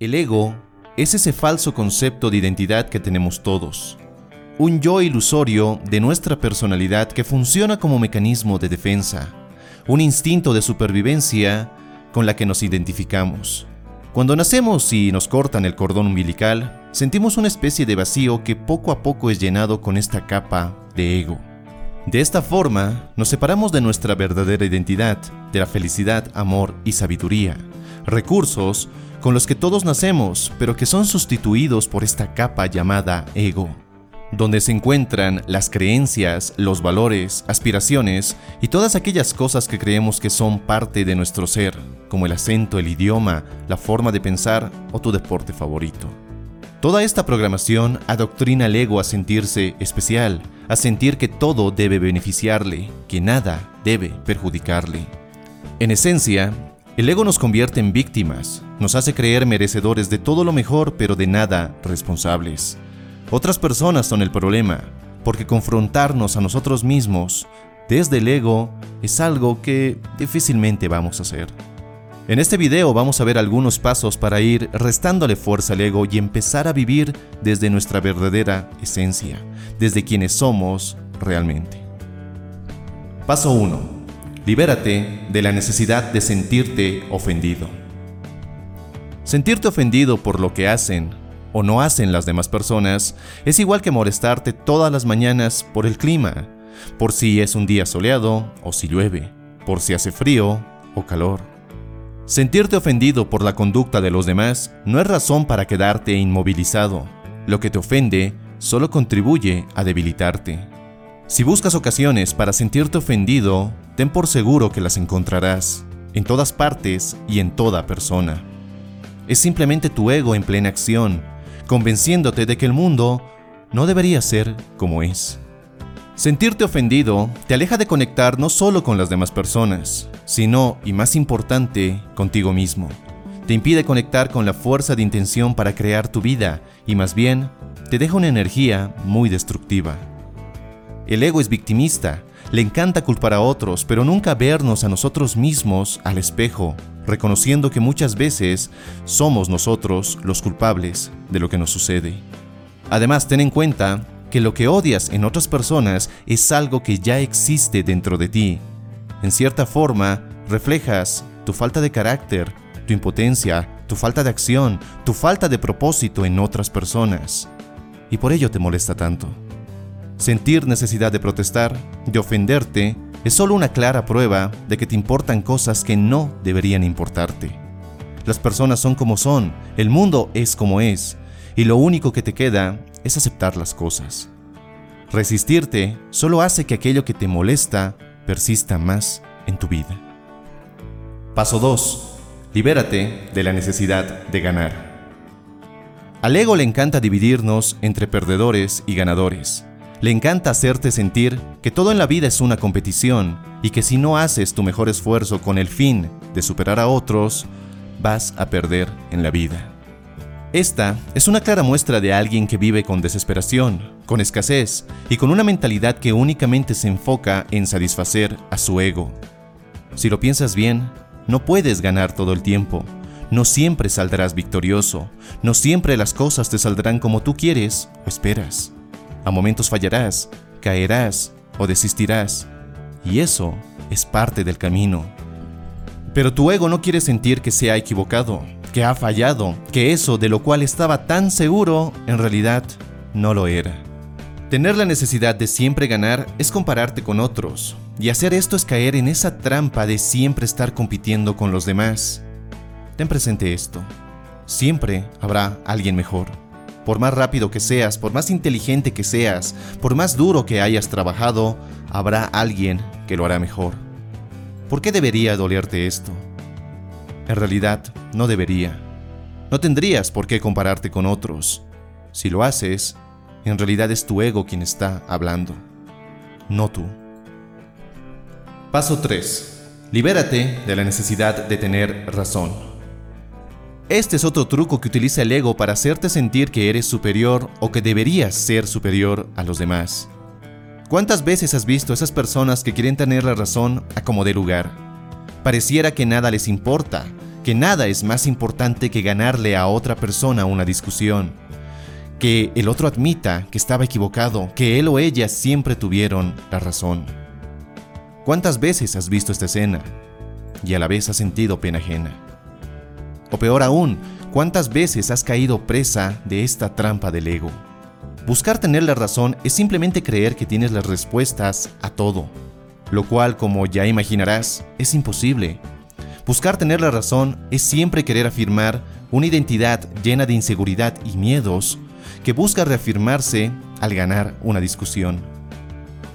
El ego es ese falso concepto de identidad que tenemos todos. Un yo ilusorio de nuestra personalidad que funciona como mecanismo de defensa, un instinto de supervivencia con la que nos identificamos. Cuando nacemos y nos cortan el cordón umbilical, sentimos una especie de vacío que poco a poco es llenado con esta capa de ego. De esta forma, nos separamos de nuestra verdadera identidad, de la felicidad, amor y sabiduría, recursos con los que todos nacemos, pero que son sustituidos por esta capa llamada ego, donde se encuentran las creencias, los valores, aspiraciones y todas aquellas cosas que creemos que son parte de nuestro ser, como el acento, el idioma, la forma de pensar o tu deporte favorito. Toda esta programación adoctrina al ego a sentirse especial, a sentir que todo debe beneficiarle, que nada debe perjudicarle. En esencia, el ego nos convierte en víctimas, nos hace creer merecedores de todo lo mejor pero de nada responsables. Otras personas son el problema, porque confrontarnos a nosotros mismos desde el ego es algo que difícilmente vamos a hacer. En este video vamos a ver algunos pasos para ir restándole fuerza al ego y empezar a vivir desde nuestra verdadera esencia, desde quienes somos realmente. Paso 1 Libérate de la necesidad de sentirte ofendido. Sentirte ofendido por lo que hacen o no hacen las demás personas es igual que molestarte todas las mañanas por el clima, por si es un día soleado o si llueve, por si hace frío o calor. Sentirte ofendido por la conducta de los demás no es razón para quedarte inmovilizado. Lo que te ofende solo contribuye a debilitarte. Si buscas ocasiones para sentirte ofendido, ten por seguro que las encontrarás, en todas partes y en toda persona. Es simplemente tu ego en plena acción, convenciéndote de que el mundo no debería ser como es. Sentirte ofendido te aleja de conectar no solo con las demás personas, sino, y más importante, contigo mismo. Te impide conectar con la fuerza de intención para crear tu vida y más bien te deja una energía muy destructiva. El ego es victimista le encanta culpar a otros, pero nunca vernos a nosotros mismos al espejo, reconociendo que muchas veces somos nosotros los culpables de lo que nos sucede. Además, ten en cuenta que lo que odias en otras personas es algo que ya existe dentro de ti. En cierta forma, reflejas tu falta de carácter, tu impotencia, tu falta de acción, tu falta de propósito en otras personas. Y por ello te molesta tanto. Sentir necesidad de protestar, de ofenderte, es solo una clara prueba de que te importan cosas que no deberían importarte. Las personas son como son, el mundo es como es, y lo único que te queda es aceptar las cosas. Resistirte solo hace que aquello que te molesta persista más en tu vida. Paso 2. Libérate de la necesidad de ganar. Al ego le encanta dividirnos entre perdedores y ganadores. Le encanta hacerte sentir que todo en la vida es una competición y que si no haces tu mejor esfuerzo con el fin de superar a otros, vas a perder en la vida. Esta es una clara muestra de alguien que vive con desesperación, con escasez y con una mentalidad que únicamente se enfoca en satisfacer a su ego. Si lo piensas bien, no puedes ganar todo el tiempo. No siempre saldrás victorioso. No siempre las cosas te saldrán como tú quieres o esperas. A momentos fallarás, caerás o desistirás. Y eso es parte del camino. Pero tu ego no quiere sentir que se ha equivocado, que ha fallado, que eso de lo cual estaba tan seguro en realidad no lo era. Tener la necesidad de siempre ganar es compararte con otros, y hacer esto es caer en esa trampa de siempre estar compitiendo con los demás. Ten presente esto, siempre habrá alguien mejor. Por más rápido que seas, por más inteligente que seas, por más duro que hayas trabajado, habrá alguien que lo hará mejor. ¿Por qué debería dolerte esto? En realidad, no debería. No tendrías por qué compararte con otros. Si lo haces, en realidad es tu ego quien está hablando, no tú. Paso 3. Libérate de la necesidad de tener razón. Este es otro truco que utiliza el ego para hacerte sentir que eres superior o que deberías ser superior a los demás. ¿Cuántas veces has visto a esas personas que quieren tener la razón a como de lugar? Pareciera que nada les importa, que nada es más importante que ganarle a otra persona una discusión, que el otro admita que estaba equivocado, que él o ella siempre tuvieron la razón. ¿Cuántas veces has visto esta escena y a la vez has sentido pena ajena? O peor aún, ¿cuántas veces has caído presa de esta trampa del ego? Buscar tener la razón es simplemente creer que tienes las respuestas a todo, lo cual, como ya imaginarás, es imposible. Buscar tener la razón es siempre querer afirmar una identidad llena de inseguridad y miedos que busca reafirmarse al ganar una discusión.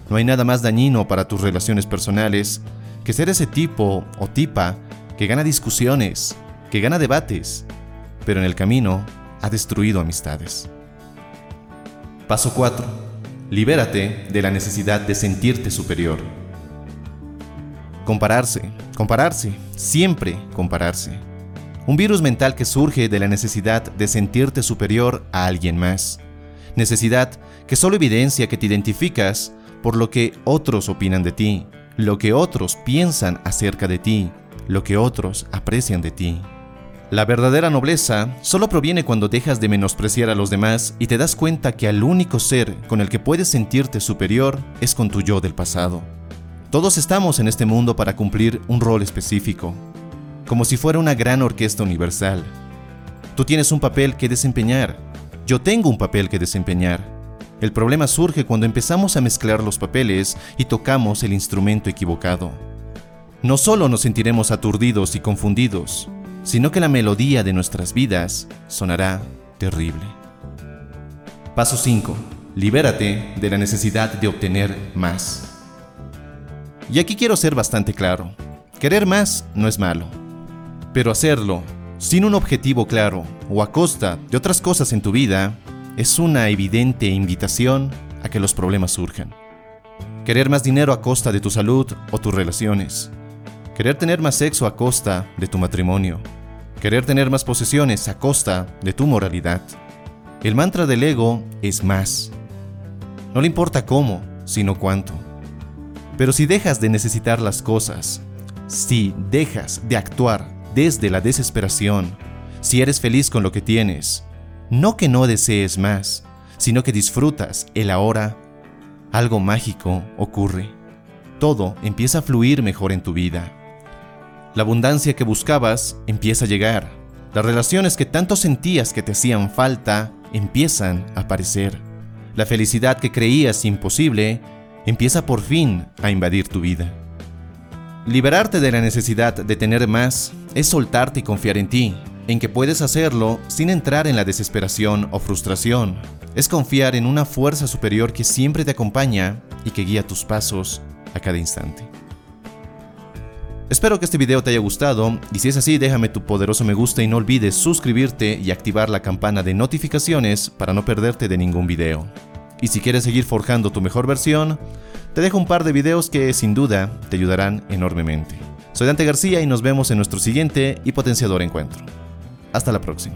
No hay nada más dañino para tus relaciones personales que ser ese tipo o tipa que gana discusiones, que gana debates, pero en el camino ha destruido amistades. Paso 4. Libérate de la necesidad de sentirte superior. Compararse, compararse, siempre compararse. Un virus mental que surge de la necesidad de sentirte superior a alguien más. Necesidad que solo evidencia que te identificas por lo que otros opinan de ti, lo que otros piensan acerca de ti, lo que otros aprecian de ti. La verdadera nobleza solo proviene cuando dejas de menospreciar a los demás y te das cuenta que al único ser con el que puedes sentirte superior es con tu yo del pasado. Todos estamos en este mundo para cumplir un rol específico, como si fuera una gran orquesta universal. Tú tienes un papel que desempeñar, yo tengo un papel que desempeñar. El problema surge cuando empezamos a mezclar los papeles y tocamos el instrumento equivocado. No solo nos sentiremos aturdidos y confundidos, sino que la melodía de nuestras vidas sonará terrible. Paso 5. Libérate de la necesidad de obtener más. Y aquí quiero ser bastante claro. Querer más no es malo, pero hacerlo sin un objetivo claro o a costa de otras cosas en tu vida es una evidente invitación a que los problemas surjan. Querer más dinero a costa de tu salud o tus relaciones. Querer tener más sexo a costa de tu matrimonio. Querer tener más posesiones a costa de tu moralidad. El mantra del ego es más. No le importa cómo, sino cuánto. Pero si dejas de necesitar las cosas, si dejas de actuar desde la desesperación, si eres feliz con lo que tienes, no que no desees más, sino que disfrutas el ahora, algo mágico ocurre. Todo empieza a fluir mejor en tu vida. La abundancia que buscabas empieza a llegar. Las relaciones que tanto sentías que te hacían falta empiezan a aparecer. La felicidad que creías imposible empieza por fin a invadir tu vida. Liberarte de la necesidad de tener más es soltarte y confiar en ti, en que puedes hacerlo sin entrar en la desesperación o frustración. Es confiar en una fuerza superior que siempre te acompaña y que guía tus pasos a cada instante. Espero que este video te haya gustado y si es así déjame tu poderoso me gusta y no olvides suscribirte y activar la campana de notificaciones para no perderte de ningún video. Y si quieres seguir forjando tu mejor versión, te dejo un par de videos que sin duda te ayudarán enormemente. Soy Dante García y nos vemos en nuestro siguiente y potenciador encuentro. Hasta la próxima.